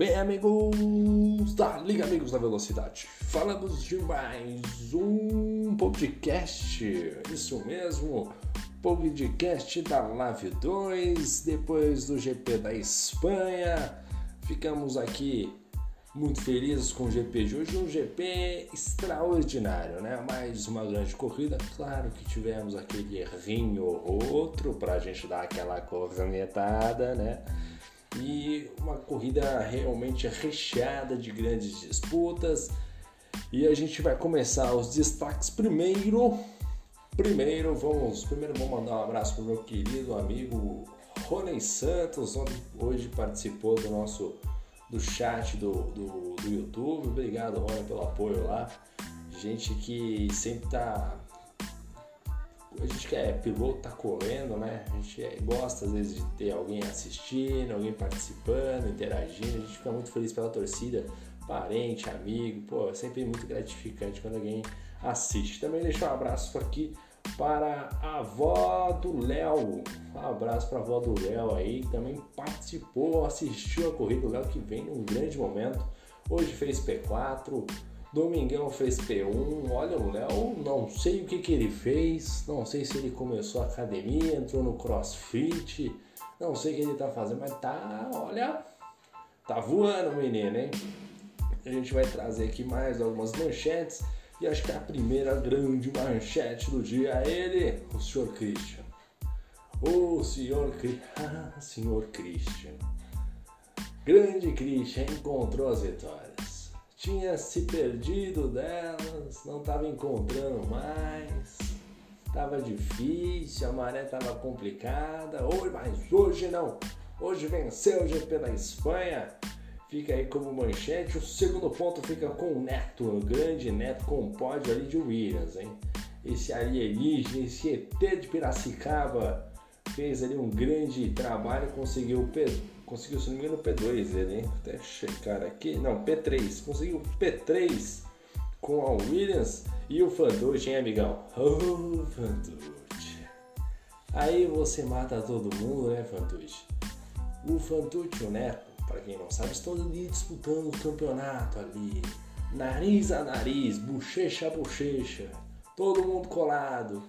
Bem, amigos da Liga Amigos da Velocidade, falamos de mais um podcast, isso mesmo, podcast da Live 2, depois do GP da Espanha, ficamos aqui muito felizes com o GP de hoje, um GP extraordinário, né? Mais uma grande corrida, claro que tivemos aquele errinho ou outro para a gente dar aquela cornetada, né? E uma corrida realmente recheada de grandes disputas. E a gente vai começar os destaques primeiro. Primeiro, vamos, primeiro vou mandar um abraço para o meu querido amigo Rony Santos, onde hoje participou do nosso do chat do, do, do YouTube. Obrigado, Rony, pelo apoio lá. Gente que sempre tá. A gente que é piloto, tá correndo, né? A gente é, gosta às vezes de ter alguém assistindo, alguém participando, interagindo. A gente fica muito feliz pela torcida, parente, amigo. Pô, é sempre muito gratificante quando alguém assiste. Também deixar um abraço aqui para a avó do Léo. Um abraço para a avó do Léo aí, que também participou, assistiu a corrida. O Léo que vem num grande momento. Hoje fez P4, Domingão fez P1. Olha o Léo, não sei o que, que ele fez, não sei se ele começou a academia, entrou no crossfit, não sei o que ele tá fazendo, mas tá, olha, tá voando o menino, hein? A gente vai trazer aqui mais algumas manchetes. E acho que a primeira grande manchete do dia é ele, o senhor Christian. O senhor, ah, senhor Christian. Grande Christian encontrou as vitórias. Tinha se perdido delas, não estava encontrando mais. Estava difícil, a maré estava complicada. Hoje, mas hoje não. Hoje venceu o GP da Espanha fica aí como manchete. O segundo ponto fica com o Neto, o grande Neto com o pódio ali de Williams, hein? Esse alienígena, esse ET de Piracicaba fez ali um grande trabalho, conseguiu P, conseguiu se engano P2 ele, hein? Até checar aqui, não, P3, conseguiu P3 com a Williams e o Fantucci, hein, amigão? Oh, Fantucci. Aí você mata todo mundo, né, Fantucci? O Fantucci, o Neto, para quem não sabe, estão ali disputando o campeonato ali, nariz a nariz, bochecha a bochecha, todo mundo colado.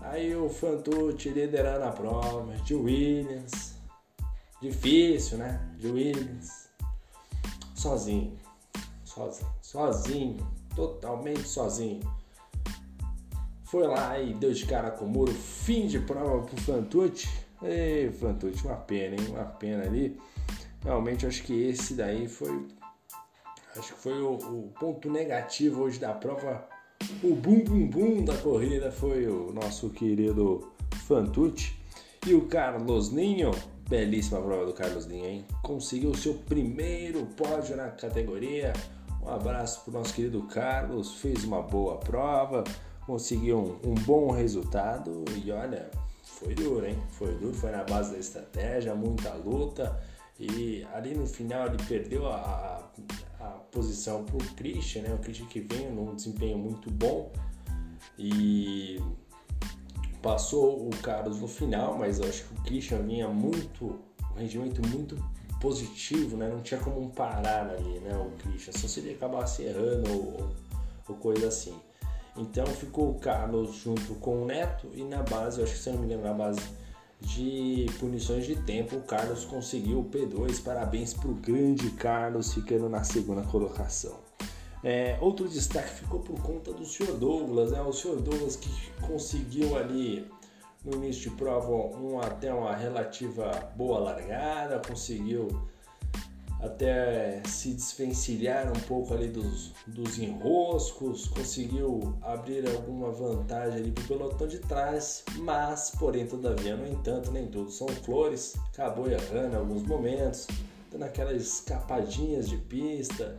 Aí o Fantucci liderando a prova, de Williams, difícil, né? De Williams, sozinho, sozinho, sozinho, totalmente sozinho. Foi lá e deu de cara com o muro, fim de prova pro Fantucci. Ei, Fantucci, uma pena, hein? Uma pena ali. Realmente acho que esse daí foi. Acho que foi o, o ponto negativo hoje da prova. O bum bum bum da corrida foi o nosso querido Fantucci. E o Carlos Ninho, belíssima prova do Carlos Ninho, hein? Conseguiu o seu primeiro pódio na categoria. Um abraço para o nosso querido Carlos, fez uma boa prova, conseguiu um, um, bom resultado e olha, foi duro, hein? Foi duro, foi na base da estratégia, muita luta e ali no final ele perdeu a, posição para o Christian, né? O Christian que vem num desempenho muito bom e passou o Carlos no final, mas eu acho que o Christian vinha muito, um rendimento muito positivo, né? Não tinha como parar ali, né? O Christian, só se ele acabasse errando ou, ou coisa assim. Então ficou o Carlos junto com o Neto e na base, eu acho que se eu não me engano, na base de punições de tempo, o Carlos conseguiu o P2. Parabéns para o grande Carlos, ficando na segunda colocação. É, outro destaque ficou por conta do Sr. Douglas, né? o Sr. Douglas que conseguiu ali no início de prova um, até uma relativa boa largada, conseguiu até se desvencilhar um pouco ali dos, dos enroscos, conseguiu abrir alguma vantagem ali para pelotão de trás, mas, porém, todavia, no entanto, nem tudo são flores, acabou errando em alguns momentos, dando aquelas escapadinhas de pista,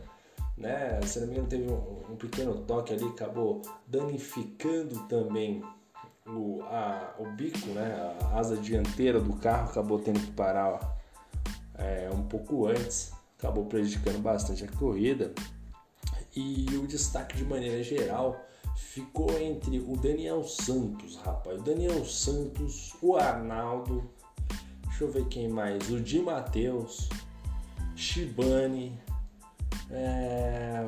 né? Se não me engano, teve um, um pequeno toque ali, acabou danificando também o, a, o bico, né? A asa dianteira do carro acabou tendo que parar é, um pouco antes, acabou prejudicando bastante a corrida. E o destaque de maneira geral ficou entre o Daniel Santos, rapaz. O Daniel Santos, o Arnaldo, deixa eu ver quem mais, o Di Matheus. Shibane, é,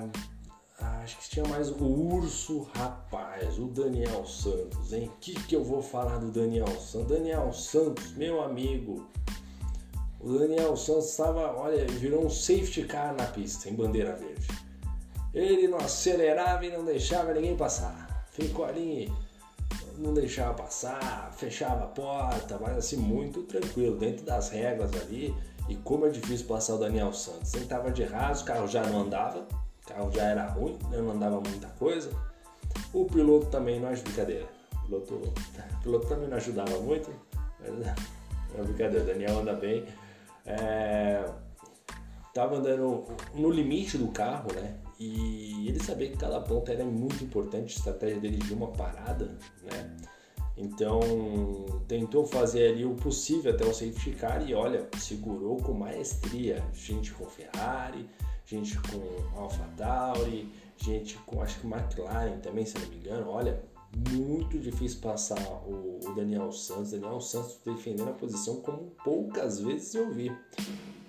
acho que tinha mais o Urso, rapaz, o Daniel Santos, hein? O que, que eu vou falar do Daniel Santos? Daniel Santos, meu amigo, o Daniel Santos estava, olha, virou um safety car na pista, em bandeira verde. Ele não acelerava e não deixava ninguém passar. Ficou ali, não deixava passar, fechava a porta, mas assim, muito tranquilo, dentro das regras ali. E como é difícil passar o Daniel Santos. Ele estava de raso, o carro já não andava, o carro já era ruim, não andava muita coisa. O piloto também não ajuda, brincadeira. O piloto, o piloto também não ajudava muito, mas é brincadeira, o Daniel anda bem. É, tava andando no limite do carro, né? E ele sabia que cada ponta era muito importante, a estratégia dele de uma parada, né? Então tentou fazer ali o possível até o safety car e olha, segurou com maestria. Gente com Ferrari, gente com AlphaTauri, gente com acho que McLaren também, se não me engano. Olha, muito difícil passar o, Daniel Santos. Daniel Santos defendendo a posição como poucas vezes eu vi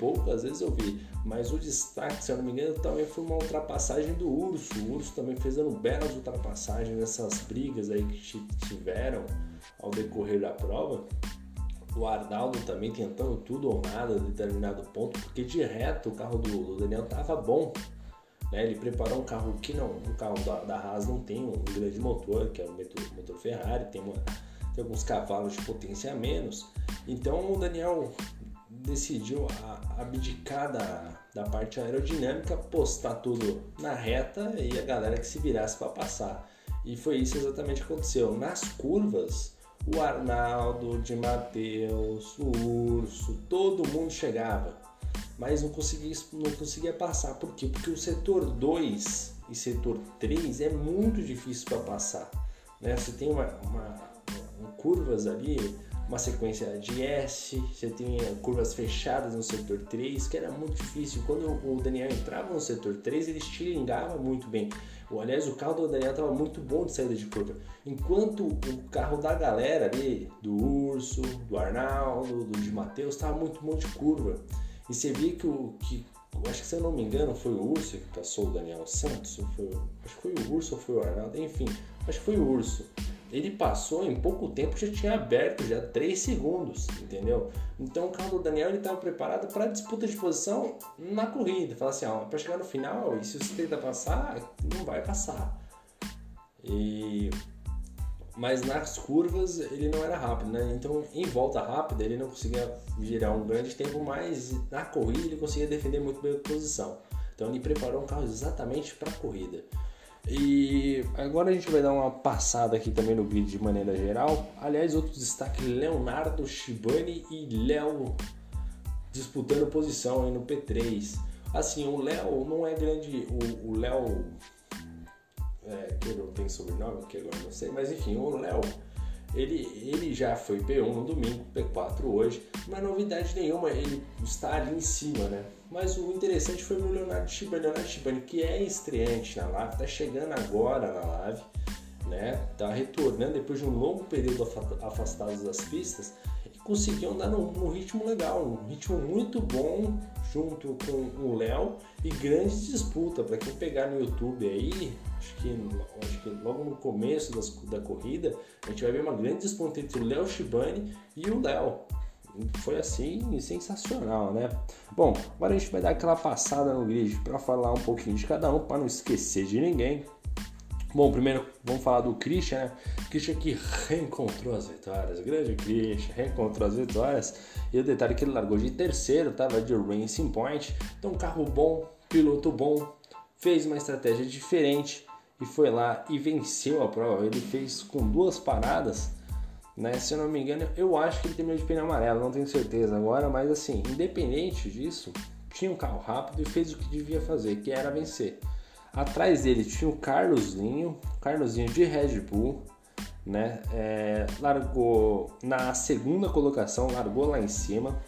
poucas vezes eu vi. Mas o destaque, se eu não me engano, também foi uma ultrapassagem do Urso. O Urso também fez dando belas ultrapassagens nessas brigas aí que tiveram ao decorrer da prova. O Arnaldo também tentando tudo ou nada a determinado ponto, porque de reto o carro do, do Daniel tava bom. Né? Ele preparou um carro que não, o carro da, da Haas não tem um grande motor, que é o motor, motor Ferrari, tem, uma, tem alguns cavalos de potência a menos. Então o Daniel decidiu abdicar da, da parte aerodinâmica, postar tudo na reta e a galera que se virasse para passar. E foi isso exatamente que aconteceu. Nas curvas, o Arnaldo, de Mateus, o Urso, todo mundo chegava, mas não conseguia, não conseguia passar. Por quê? Porque o setor 2 e setor 3 é muito difícil para passar. Né? Você tem uma, uma, uma curvas ali uma sequência de S, você tinha curvas fechadas no setor 3, que era muito difícil. Quando o Daniel entrava no setor 3, ele estilingava muito bem. Aliás, o carro do Daniel estava muito bom de saída de curva. Enquanto o carro da galera ali, do Urso, do Arnaldo, do de Matheus, estava muito bom de curva. E você via que o. Que, acho que se eu não me engano foi o Urso que passou o Daniel Santos, foi, acho que foi o Urso ou foi o Arnaldo, enfim, acho que foi o Urso ele passou em pouco tempo já tinha aberto já 3 segundos, entendeu? Então o carro do Daniel ele estava preparado para disputa de posição na corrida. Fala assim, ó, para chegar no final, e se você tenta passar, não vai passar. E mas nas curvas ele não era rápido, né? Então em volta rápida ele não conseguia virar um grande tempo, mas na corrida ele conseguia defender muito bem a posição. Então ele preparou um carro exatamente para a corrida. E agora a gente vai dar uma passada aqui também no grid de maneira geral. Aliás, outro destaque: Leonardo Shibani e Léo disputando posição aí no P3. Assim, o Léo não é grande. O Léo. É, que não tenho sobrenome, que agora não sei, mas enfim, o Léo ele, ele já foi P1 no domingo, P4 hoje, é novidade nenhuma, ele está ali em cima, né? Mas o interessante foi o Leonardo Shibani, Leonardo Shibani, que é estreante na live, está chegando agora na live, né? Tá retornando depois de um longo período afastado das pistas e conseguiu andar num, num ritmo legal, um ritmo muito bom junto com o Léo e grande disputa para quem pegar no YouTube aí, acho que, acho que logo no começo das, da corrida, a gente vai ver uma grande disputa entre o Léo Shibani e o Léo. Foi assim sensacional, né? Bom, agora a gente vai dar aquela passada no grid para falar um pouquinho de cada um, para não esquecer de ninguém. Bom, primeiro vamos falar do Christian, né? Christian que reencontrou as vitórias, grande Christian, reencontrou as vitórias. E o detalhe é que ele largou de terceiro, tava de Racing Point. Então, carro bom, piloto bom, fez uma estratégia diferente e foi lá e venceu a prova. Ele fez com duas paradas, né? Se eu não me engano, eu acho que ele terminou de pneu amarelo, não tenho certeza agora, mas assim, independente disso, tinha um carro rápido e fez o que devia fazer, que era vencer. Atrás dele tinha o Carlosinho, Carlosinho de Red Bull, né? É, largou na segunda colocação, largou lá em cima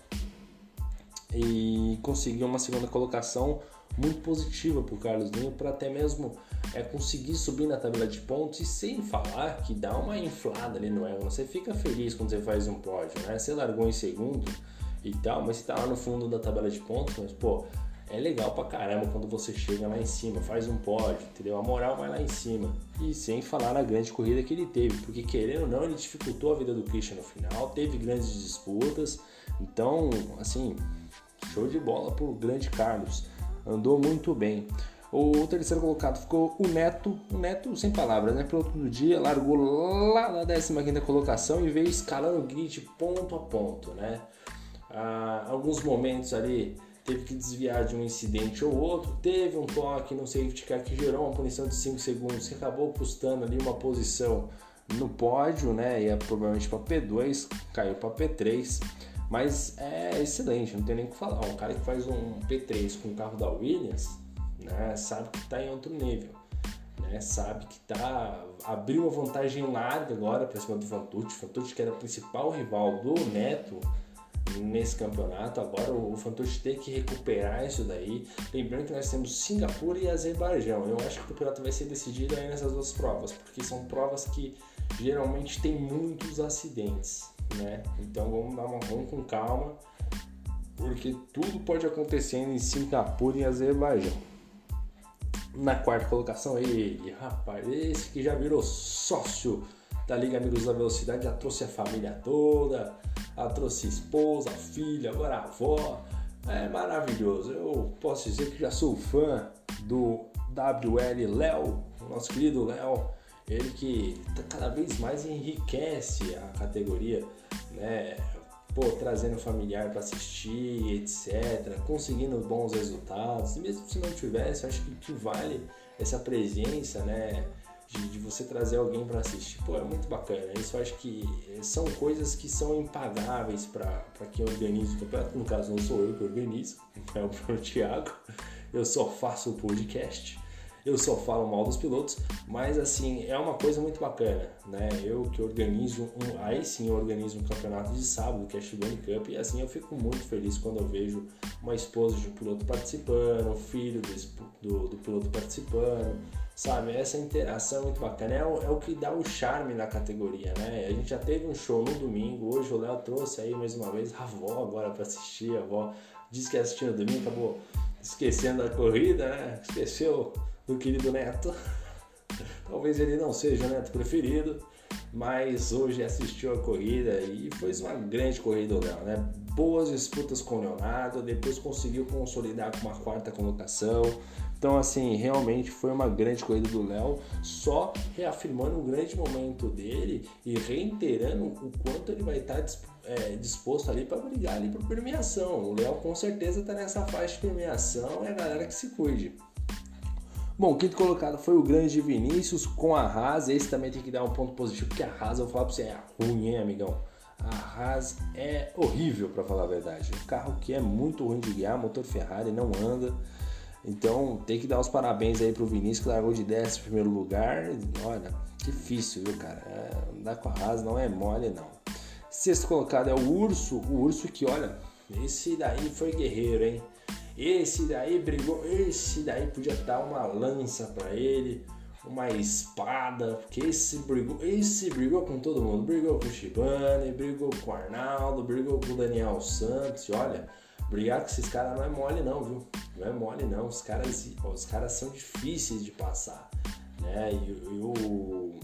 e conseguiu uma segunda colocação muito positiva para o Carlos Linho para até mesmo é, conseguir subir na tabela de pontos e sem falar que dá uma inflada ali no ego. Você fica feliz quando você faz um pódio, né? Você largou em segundo e tal, mas você tá lá no fundo da tabela de pontos, mas pô, é legal pra caramba quando você chega lá em cima, faz um pódio, entendeu? A moral vai lá em cima. E sem falar na grande corrida que ele teve, porque querendo ou não, ele dificultou a vida do Christian no final, teve grandes disputas. Então, assim, show de bola pro grande Carlos. Andou muito bem. O terceiro colocado ficou o Neto, o Neto sem palavras, né? Pelo outro dia, largou lá na 15 colocação e veio escalando o grid ponto a ponto, né? Ah, alguns momentos ali teve que desviar de um incidente ou outro, teve um toque no safety car que gerou uma punição de 5 segundos que acabou custando ali uma posição no pódio, né? E é provavelmente para P2, caiu para P3. Mas é excelente, não tem nem o que falar. Um cara que faz um P3 com o carro da Williams né? Sabe que está em outro nível, né? Sabe que tá abriu uma vantagem larga agora para cima do Fantucci, Fantucci que era o principal rival do Neto nesse campeonato. Agora o Fantucci tem que recuperar isso daí. Lembrando que nós temos Singapura e Azerbaijão. Eu acho que o campeonato vai ser decidido aí nessas duas provas, porque são provas que geralmente tem muitos acidentes, né? Então vamos dar uma vamos com calma, porque tudo pode acontecer em Singapura e Azerbaijão. Na quarta colocação, ele, rapaz, esse que já virou sócio da Liga Amigos da Velocidade, já trouxe a família toda, já trouxe esposa, filha, agora avó. É maravilhoso. Eu posso dizer que já sou fã do WL Léo, nosso querido Léo, ele que tá cada vez mais enriquece a categoria, né? pô, trazendo familiar para assistir, etc., conseguindo bons resultados. E mesmo se não tivesse, acho que, que vale essa presença, né? De, de você trazer alguém para assistir. Pô, é muito bacana. Isso acho que são coisas que são impagáveis para quem organiza o campeonato. No caso, não sou eu que organizo, é o Thiago. Eu só faço o podcast eu só falo mal dos pilotos, mas assim, é uma coisa muito bacana, né? Eu que organizo, um, aí sim eu organizo um campeonato de sábado, que é Shibane Cup, e assim eu fico muito feliz quando eu vejo uma esposa de um piloto participando, o filho do, do, do piloto participando, sabe? Essa interação é muito bacana, é o, é o que dá o charme na categoria, né? A gente já teve um show no domingo, hoje o Léo trouxe aí mais uma vez a avó agora para assistir, a avó disse que ia assistir no domingo, acabou esquecendo a corrida, né? Esqueceu do querido Neto. Talvez ele não seja o neto preferido, mas hoje assistiu a corrida e foi uma grande corrida do Léo, né? Boas disputas com o Leonardo, depois conseguiu consolidar com uma quarta colocação. Então, assim, realmente foi uma grande corrida do Léo, só reafirmando o grande momento dele e reiterando o quanto ele vai estar é, disposto ali para brigar ali por premiação. O Léo com certeza está nessa faixa de premiação, é a galera que se cuide. Bom, quinto colocado foi o grande Vinícius com a Haas. Esse também tem que dar um ponto positivo, porque a Haas, eu vou falar pra você, é ruim, hein, amigão? A Haas é horrível, para falar a verdade. Um carro que é muito ruim de guiar, motor Ferrari, não anda. Então tem que dar os parabéns aí pro Vinícius, que largou de 10 em primeiro lugar. Olha, difícil, viu, cara? É, andar com a Haas não é mole, não. Sexto colocado é o Urso. O Urso que, olha, esse daí foi guerreiro, hein? Esse daí brigou, esse daí podia dar uma lança para ele, uma espada, porque esse brigou, esse brigou com todo mundo, brigou com o Shibane, brigou com o Arnaldo, brigou com o Daniel Santos, e olha, brigar com esses caras não é mole não, viu? Não é mole não, os caras, os caras são difíceis de passar, né? E, e o,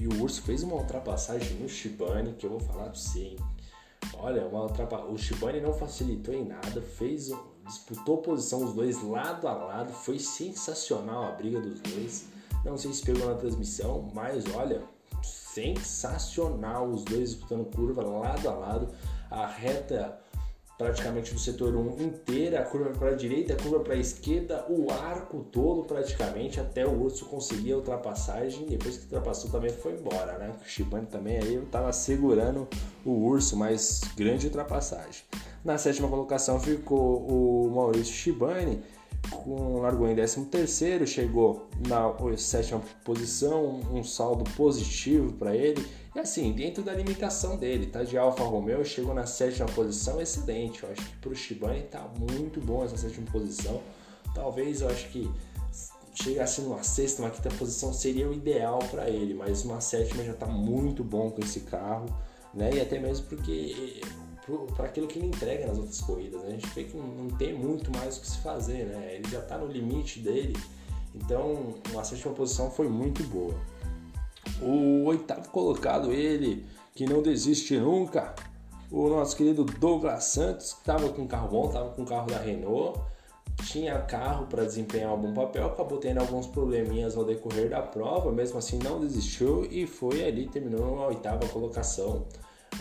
e o Urso fez uma ultrapassagem no Shibane que eu vou falar pra você, hein? Olha, uma ultrapa... o Shibane não facilitou em nada, fez disputou posição os dois lado a lado, foi sensacional a briga dos dois. Não sei se pegou na transmissão, mas olha, sensacional os dois disputando curva lado a lado, a reta praticamente do setor 1 inteira, a curva para a direita, a curva para a esquerda, o arco todo praticamente até o Urso conseguir a ultrapassagem. Depois que ultrapassou também foi embora, né? O Shibane também aí estava segurando o Urso, mas grande ultrapassagem. Na sétima colocação ficou o Maurício Shibani, com largou em 13º, chegou na sétima posição, um saldo positivo para ele. E assim, dentro da limitação dele, tá de Alfa Romeo, chegou na sétima posição, excelente. Eu acho que para o Shibani tá muito bom essa sétima posição. Talvez eu acho que chegasse numa sexta, uma quinta posição seria o ideal para ele, mas uma sétima já está muito bom com esse carro, né? E até mesmo porque para aquilo que ele entrega nas outras corridas. Né? A gente vê que não tem muito mais o que se fazer, né? Ele já está no limite dele, então a sétima posição foi muito boa. O oitavo colocado, ele que não desiste nunca, o nosso querido Douglas Santos, que estava com carro bom, estava com carro da Renault, tinha carro para desempenhar um bom papel, acabou tendo alguns probleminhas ao decorrer da prova, mesmo assim não desistiu e foi ali, terminou na oitava colocação.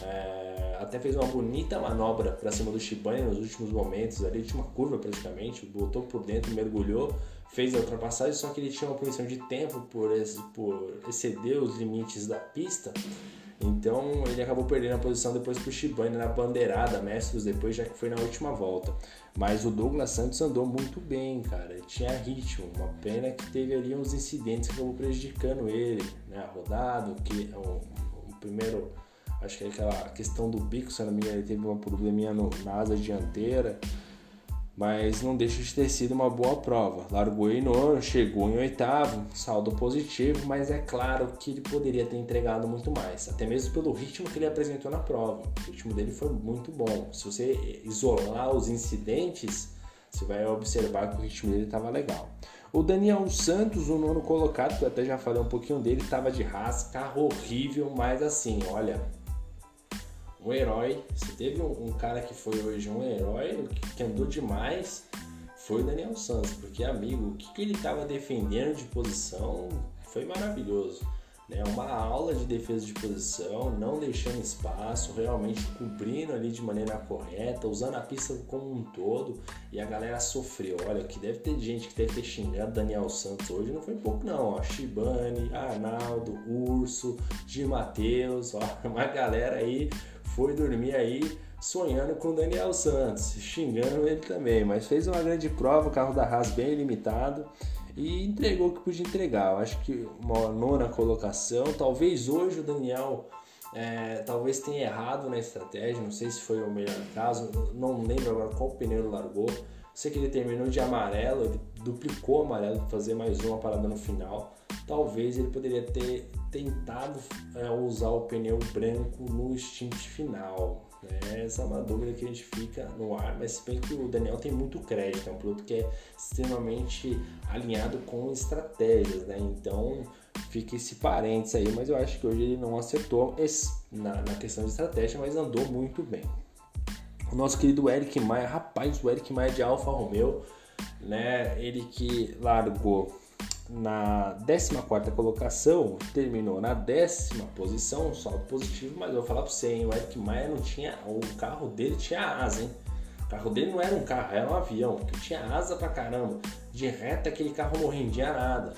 É, até fez uma bonita manobra para cima do Shibane nos últimos momentos, ali tinha uma curva praticamente, botou por dentro, mergulhou, fez a ultrapassagem, só que ele tinha uma punição de tempo por, por exceder os limites da pista. Então ele acabou perdendo a posição depois pro Shibane na bandeirada, metros depois, já que foi na última volta. Mas o Douglas Santos andou muito bem, cara. Ele tinha ritmo. Uma pena que teve ali uns incidentes que acabou prejudicando ele, né? A rodada, que o, o primeiro, acho que é aquela questão do bico, se não me engano, ele teve uma probleminha no, na asa dianteira mas não deixa de ter sido uma boa prova. Largou em nono, chegou em oitavo, saldo positivo, mas é claro que ele poderia ter entregado muito mais, até mesmo pelo ritmo que ele apresentou na prova. O ritmo dele foi muito bom. Se você isolar os incidentes, você vai observar que o ritmo dele estava legal. O Daniel Santos, o nono colocado, que eu até já falei um pouquinho dele, estava de Haas, carro horrível, mas assim, olha, um herói. Se teve um, um, cara que foi hoje um herói, que, que andou demais, foi o Daniel Santos, porque amigo, o que, que ele estava defendendo de posição foi maravilhoso. Né? Uma aula de defesa de posição, não deixando espaço, realmente cobrindo ali de maneira correta, usando a pista como um todo. E a galera sofreu. Olha, que deve ter gente que deve ter xingado Daniel Santos hoje, não foi pouco não. Ó. Shibane, Arnaldo, Urso, Di Matheus, uma galera aí foi dormir aí sonhando com o Daniel Santos, xingando ele também, mas fez uma grande prova, o carro da Haas bem limitado e entregou o que podia entregar. Eu acho que uma nona colocação, talvez hoje o Daniel é, talvez tenha errado na estratégia, não sei se foi o melhor caso, não lembro agora qual pneu largou. Sei que ele terminou de amarelo, ele duplicou amarelo para fazer mais uma parada no final. Talvez ele poderia ter tentado é, usar o pneu branco no stint final. Né? Essa é uma dúvida que a gente fica no ar, mas se bem que o Daniel tem muito crédito, é um piloto que é extremamente alinhado com estratégias, né? Então fica esse parênteses aí, mas eu acho que hoje ele não acertou na, na questão de estratégia, mas andou muito bem. O nosso querido Eric Maia, rapaz, o Eric Maia de Alfa Romeo, né? Ele que largou na 14 colocação, terminou na décima posição, um saldo positivo, mas eu vou falar para você, hein, o Eric Maia não tinha, o carro dele tinha asa, hein? O carro dele não era um carro, era um avião, que tinha asa pra caramba. De reta aquele carro não rendia nada,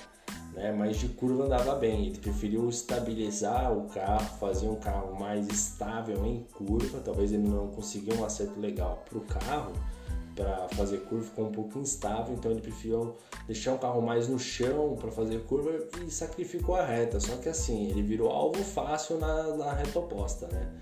né? Mas de curva andava bem. Ele preferiu estabilizar o carro, fazer um carro mais estável em curva. Talvez ele não conseguiu um acerto legal pro carro para fazer curva ficou um pouco instável, então ele preferiu deixar o carro mais no chão para fazer curva e sacrificou a reta. Só que assim, ele virou alvo fácil na, na reta oposta, né?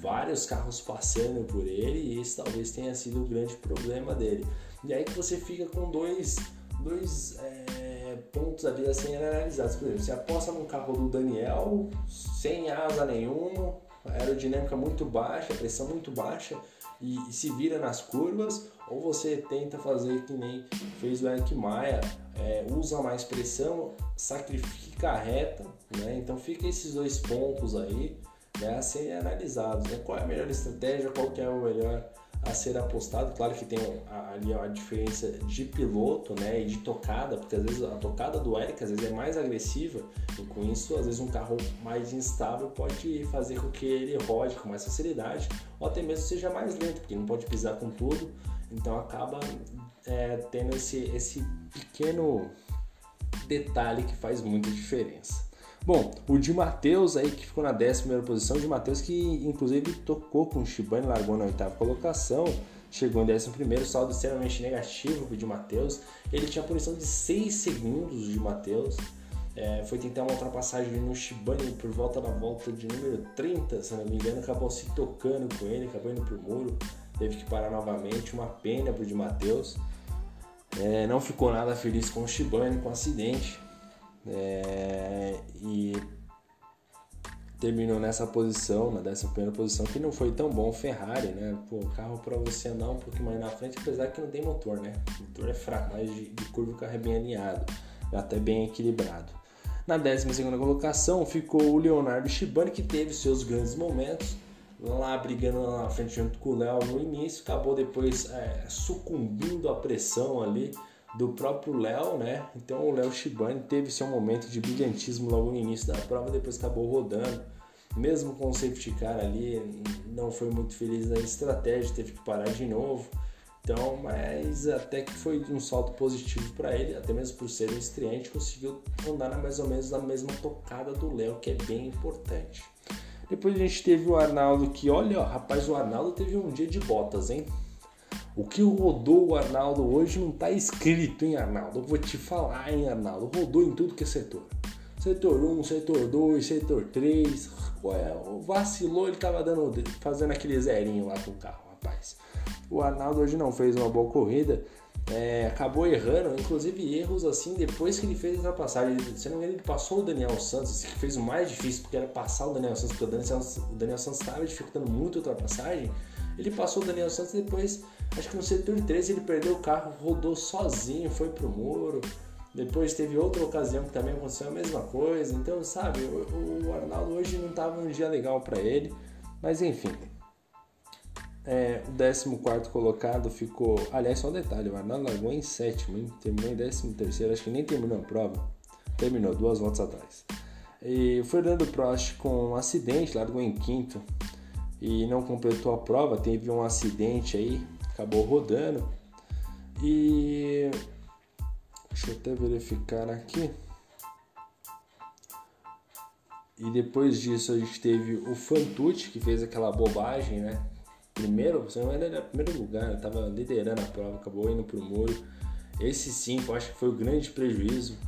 Vários carros passando por ele e esse talvez tenha sido o grande problema dele. E aí que você fica com dois, dois é, pontos ali a serem analisados. Por exemplo, você aposta num carro do Daniel sem asa nenhuma, aerodinâmica muito baixa, pressão muito baixa e, e se vira nas curvas, ou você tenta fazer que nem fez o Eric Maia, é, usa mais pressão, sacrifica a reta, né? Então fica esses dois pontos aí né, a serem analisados. Né? Qual é a melhor estratégia, qual que é o melhor a ser apostado. Claro que tem ali a diferença de piloto né, e de tocada, porque às vezes a tocada do Eric às vezes é mais agressiva e com isso às vezes um carro mais instável pode fazer com que ele rode com mais facilidade ou até mesmo seja mais lento, porque não pode pisar com tudo, então acaba é, tendo esse, esse pequeno detalhe que faz muita diferença. Bom, o de Matheus aí que ficou na 11 posição, de Matheus que inclusive tocou com o Shibane, largou na oitava colocação, chegou em 11, saldo extremamente negativo para o de Matheus. Ele tinha posição de 6 segundos de Matheus. É, foi tentar uma ultrapassagem no Shibane por volta da volta de número 30, se não me engano, acabou se tocando com ele, acabou indo pro muro, teve que parar novamente, uma pena pro de Matheus. É, não ficou nada feliz com o Shibane, com o acidente. É, e terminou nessa posição, na 11 posição, que não foi tão bom. Ferrari, né? Pô, carro para você andar um pouquinho mais na frente, apesar que não tem motor, né? O motor é fraco, mas de, de curva o carro é bem alinhado, até bem equilibrado. Na 12 colocação ficou o Leonardo Shibani, que teve seus grandes momentos, lá brigando na frente junto com o Léo no início, acabou depois é, sucumbindo à pressão ali do próprio Léo, né? Então o Léo Shibani teve seu momento de brilhantismo logo no início da prova, depois acabou rodando. Mesmo com o safety car ali, não foi muito feliz na estratégia, teve que parar de novo. Então, mas até que foi um salto positivo para ele, até mesmo por ser um estreante, conseguiu andar mais ou menos na mesma tocada do Léo, que é bem importante. Depois a gente teve o Arnaldo que, olha, ó, rapaz, o Arnaldo teve um dia de botas, hein? O que rodou o Arnaldo hoje não está escrito, hein, Arnaldo? Eu vou te falar, hein, Arnaldo? Rodou em tudo que é setor. Setor 1, setor 2, setor 3. Ué, vacilou, ele tava dando, fazendo aquele zerinho lá com o carro, rapaz. O Arnaldo hoje não fez uma boa corrida. É, acabou errando, inclusive erros assim depois que ele fez a ultrapassagem. Se não ele passou o Daniel Santos, que fez o mais difícil, porque era passar o Daniel Santos, porque o Daniel Santos estava dificultando muito a ultrapassagem. Ele passou o Daniel Santos depois, acho que no setor 13 ele perdeu o carro, rodou sozinho, foi pro muro. Depois teve outra ocasião que também aconteceu a mesma coisa. Então, sabe, o, o Arnaldo hoje não estava um dia legal para ele. Mas enfim. É, o 14 colocado ficou. Aliás, só um detalhe: o Arnaldo largou em sétimo, hein? terminou em 13, acho que nem terminou a prova. Terminou duas voltas atrás. E o Fernando Prost, com um acidente, largou em quinto e não completou a prova. Teve um acidente aí, acabou rodando. E Deixa eu até verificar aqui. E depois disso a gente teve o Fantucci, que fez aquela bobagem, né? Primeiro, você não era primeiro lugar, estava liderando a prova, acabou indo pro muro. Esse sim, eu acho que foi o grande prejuízo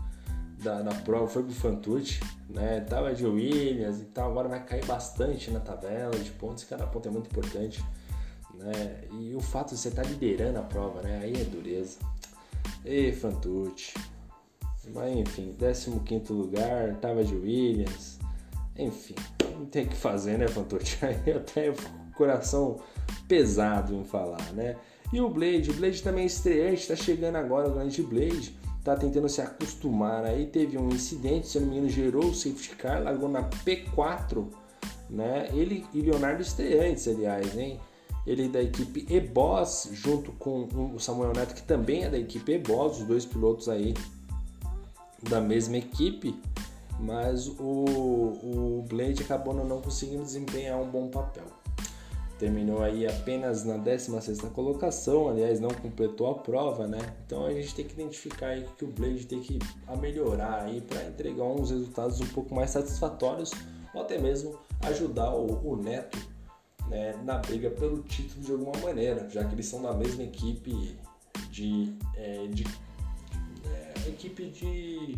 da, da prova, foi pro Fantucci, né? Tava de Williams e tal, agora vai cair bastante na tabela de pontos, cada ponto é muito importante, né? E o fato de você estar tá liderando a prova, né? Aí é dureza. E Fantucci. Mas enfim, 15 lugar, tava de Williams. Enfim, não tem o que fazer, né, Fantucci? Aí até coração pesado em falar, né? E o Blade, o Blade também é estreante, tá chegando agora o grande Blade, tá tentando se acostumar. Aí teve um incidente, se não me engano, gerou o safety car, largou na P4, né? Ele e Leonardo estreantes, aliás, hein? ele é da equipe E-Boss, junto com o Samuel Neto, que também é da equipe E-Boss, os dois pilotos aí da mesma equipe, mas o, o Blade acabou não conseguindo desempenhar um bom papel. Terminou aí apenas na 16 colocação, aliás, não completou a prova, né? Então a gente tem que identificar aí que o Blade tem que melhorar aí para entregar uns resultados um pouco mais satisfatórios ou até mesmo ajudar o, o Neto né, na briga pelo título de alguma maneira, já que eles são da mesma equipe de, é, de é, equipe de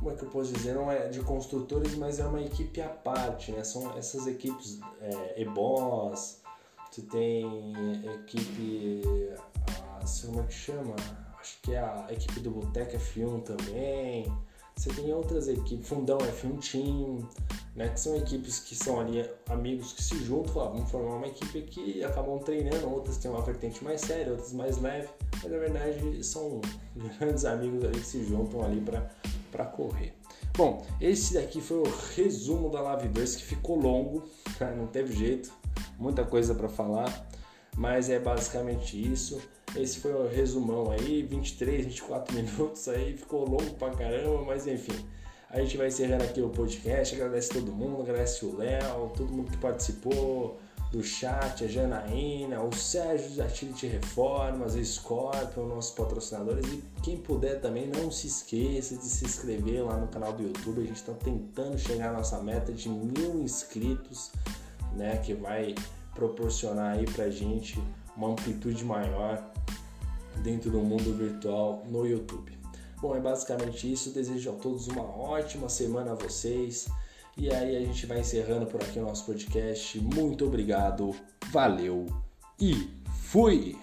como é que eu posso dizer não é de construtores, mas é uma equipe à parte, né? São essas equipes é, EBOS, você tem equipe, a, como é que chama? Acho que é a equipe do Boteca F1 também. Você tem outras equipes, Fundão F1 Team, né, que são equipes que são ali amigos que se juntam, falam, vamos formar uma equipe que acabam treinando, outras têm uma vertente mais séria, outras mais leve, mas na verdade são grandes amigos ali que se juntam ali para correr. Bom, esse daqui foi o resumo da Live 2 que ficou longo, não teve jeito, muita coisa para falar, mas é basicamente isso. Esse foi o resumão aí, 23, 24 minutos aí, ficou longo pra caramba, mas enfim. A gente vai encerrando aqui o podcast, agradece todo mundo, agradece o Léo, todo mundo que participou do chat, a Janaína, o Sérgio da Tility Reformas, a Scorpion, nossos patrocinadores e quem puder também não se esqueça de se inscrever lá no canal do YouTube, a gente está tentando chegar à nossa meta de mil inscritos, né, que vai proporcionar aí pra gente uma amplitude maior dentro do mundo virtual no YouTube. Bom, é basicamente isso. Desejo a todos uma ótima semana a vocês. E aí a gente vai encerrando por aqui o nosso podcast. Muito obrigado, valeu e fui!